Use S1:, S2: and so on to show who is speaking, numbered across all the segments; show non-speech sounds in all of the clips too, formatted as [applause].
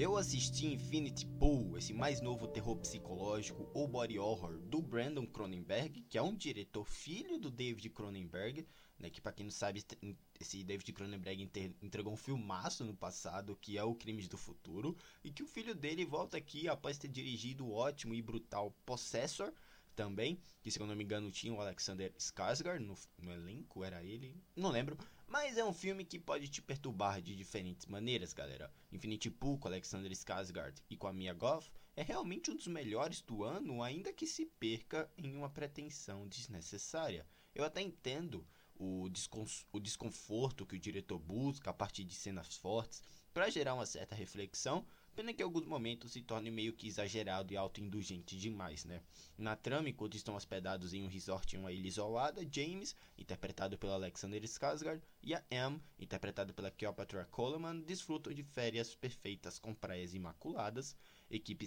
S1: Eu assisti Infinity Pool, esse mais novo terror psicológico ou body horror do Brandon Cronenberg, que é um diretor filho do David Cronenberg, né, que para quem não sabe, esse David Cronenberg entregou um filmaço no passado, que é o Crimes do Futuro, e que o filho dele volta aqui após ter dirigido o ótimo e brutal Possessor, também, que se eu não me engano tinha o Alexander Skarsgård no, no elenco, era ele, não lembro, mas é um filme que pode te perturbar de diferentes maneiras, galera. Infinity Pool com Alexander Skarsgård e com a Mia Goth é realmente um dos melhores do ano, ainda que se perca em uma pretensão desnecessária. Eu até entendo o, o desconforto que o diretor busca a partir de cenas fortes para gerar uma certa reflexão, Pena que em alguns momentos se torne meio que exagerado e autoindulgente demais, né? Na trama, enquanto estão hospedados em um resort em uma ilha isolada, James, interpretado pelo Alexander Skarsgård, e a Em, interpretada pela Cleopatra Coleman, desfrutam de férias perfeitas com praias imaculadas, equipe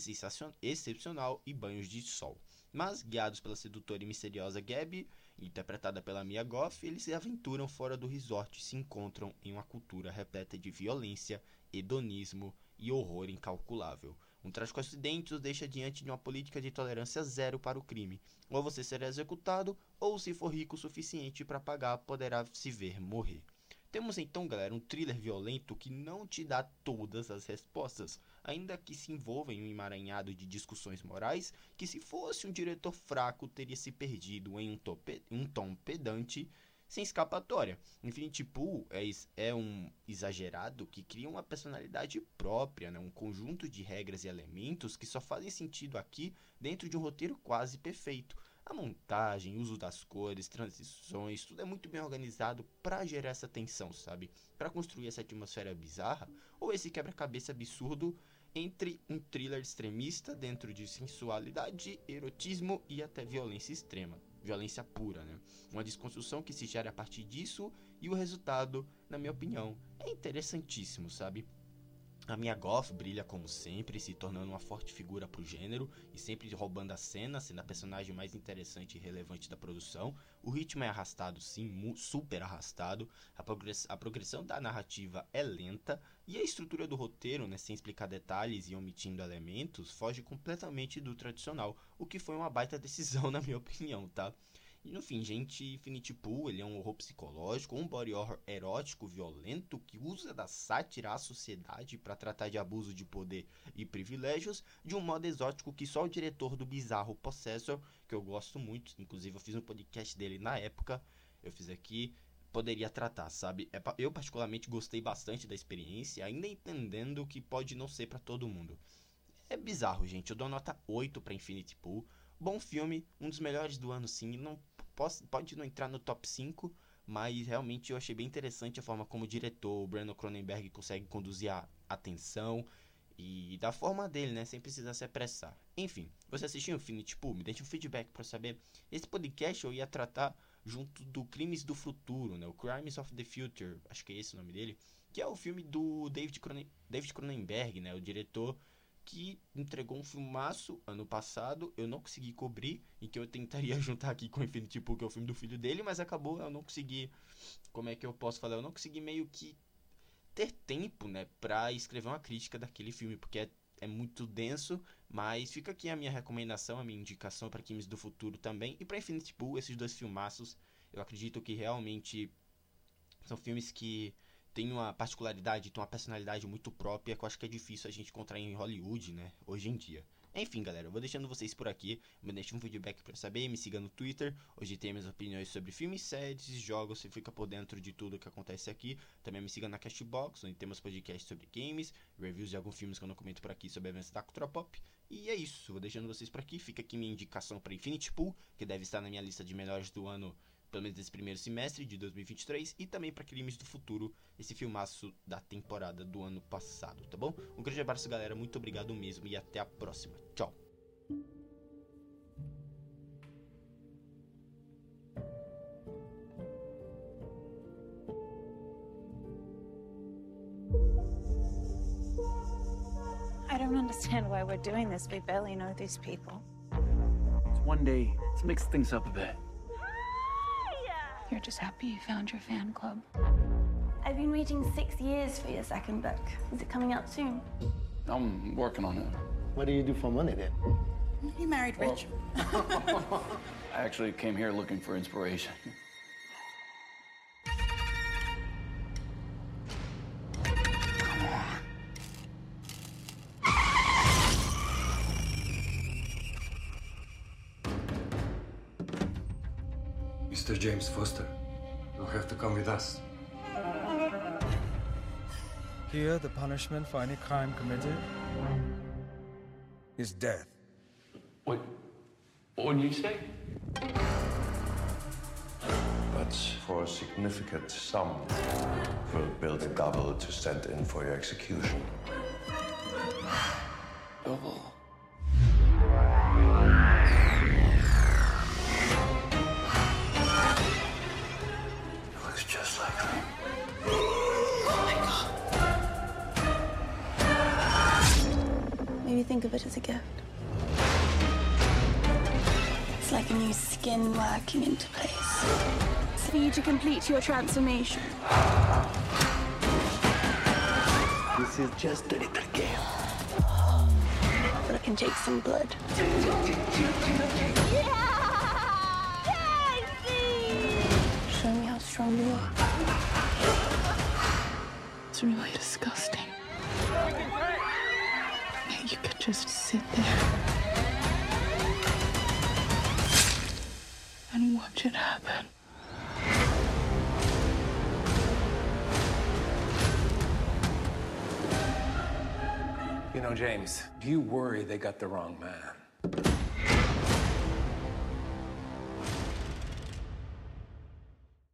S1: excepcional e banhos de sol. Mas, guiados pela sedutora e misteriosa Gabby, interpretada pela Mia Goff, eles se aventuram fora do resort e se encontram em uma cultura repleta de violência, hedonismo e horror incalculável. Um trágico acidente os deixa diante de uma política de tolerância zero para o crime. Ou você será executado, ou se for rico o suficiente para pagar, poderá se ver morrer. Temos então, galera, um thriller violento que não te dá todas as respostas, ainda que se envolva em um emaranhado de discussões morais que, se fosse um diretor fraco, teria se perdido em um, um tom pedante sem escapatória. Infinity Pool é, é um exagerado que cria uma personalidade própria, né? um conjunto de regras e elementos que só fazem sentido aqui dentro de um roteiro quase perfeito. A montagem, uso das cores, transições, tudo é muito bem organizado para gerar essa tensão, sabe? Para construir essa atmosfera bizarra ou esse quebra-cabeça absurdo entre um thriller extremista dentro de sensualidade, erotismo e até violência extrema violência pura, né? Uma desconstrução que se gera a partir disso e o resultado, na minha opinião, é interessantíssimo, sabe? A minha Goth brilha como sempre, se tornando uma forte figura pro gênero e sempre roubando a cena, sendo a personagem mais interessante e relevante da produção. O ritmo é arrastado, sim, super arrastado. A, progress a progressão da narrativa é lenta e a estrutura do roteiro, né, sem explicar detalhes e omitindo elementos, foge completamente do tradicional, o que foi uma baita decisão, [laughs] na minha opinião, tá? E no fim, gente, Infinity Pool ele é um horror psicológico, um body horror erótico violento que usa da sátira à sociedade para tratar de abuso de poder e privilégios de um modo exótico que só o diretor do bizarro Possessor, que eu gosto muito, inclusive eu fiz um podcast dele na época, eu fiz aqui, poderia tratar, sabe? É eu particularmente gostei bastante da experiência, ainda entendendo que pode não ser para todo mundo. É bizarro, gente. Eu dou nota 8 para Infinity Pool. Bom filme, um dos melhores do ano sim. Não posso, pode não entrar no top 5, mas realmente eu achei bem interessante a forma como o diretor, o Brandon Cronenberg, consegue conduzir a atenção e da forma dele, né, sem precisar se apressar. Enfim, você assistiu Infinity Pool? Me deixa um feedback para saber. Esse podcast eu ia tratar junto do Crimes do Futuro, né, o Crimes of the Future, acho que é esse o nome dele, que é o filme do David, Cronen David Cronenberg, né, o diretor que entregou um filmaço ano passado, eu não consegui cobrir, e que eu tentaria [laughs] juntar aqui com Infinity Pool, que é o filme do filho dele, mas acabou, eu não consegui, como é que eu posso falar, eu não consegui meio que ter tempo, né, pra escrever uma crítica daquele filme, porque é, é muito denso, mas fica aqui a minha recomendação, a minha indicação para Crimes do Futuro também, e para Infinity Pool, esses dois filmaços, eu acredito que realmente são filmes que tem uma particularidade, tem uma personalidade muito própria que eu acho que é difícil a gente encontrar em Hollywood, né, hoje em dia. Enfim, galera, eu vou deixando vocês por aqui. Me deixe um feedback para saber, me siga no Twitter. Hoje tem minhas opiniões sobre filmes, séries, jogos. Você fica por dentro de tudo que acontece aqui. Também me siga na Castbox, onde temos podcasts sobre games, reviews de alguns filmes que eu não comento por aqui sobre eventos da cultura pop. E é isso, vou deixando vocês por aqui. Fica aqui minha indicação para Infinity Pool, que deve estar na minha lista de melhores do ano pelo menos desse primeiro semestre de 2023, e também para Crimes do Futuro, esse filmaço da temporada do ano passado, tá bom? Um grande abraço, galera, muito obrigado mesmo e até a próxima. Tchau!
S2: I don't understand why we're doing this. We barely know these people.
S3: It's one day. Let's mix things up a bit.
S2: You're just happy you found your fan club.
S4: I've been waiting six years for your second book. Is it coming out soon?
S3: I'm working on it.
S4: What do you do for money then?
S2: You married rich. [laughs]
S3: I actually came here looking for inspiration.
S5: Mr. James Foster, you'll have to come with us.
S6: Here, the punishment for any crime committed is death.
S7: What? What did you say?
S8: But for a significant sum, we'll build a double to stand in for your execution.
S3: Double.
S9: Maybe think of it as a gift. It's like a new skin working into place. For you to complete your transformation.
S4: This is just a little game.
S9: But I can take some blood. Show me how strong you are. It's really disgusting. You could just sit there and watch it happen.
S7: You know, James, do you worry they got the wrong man?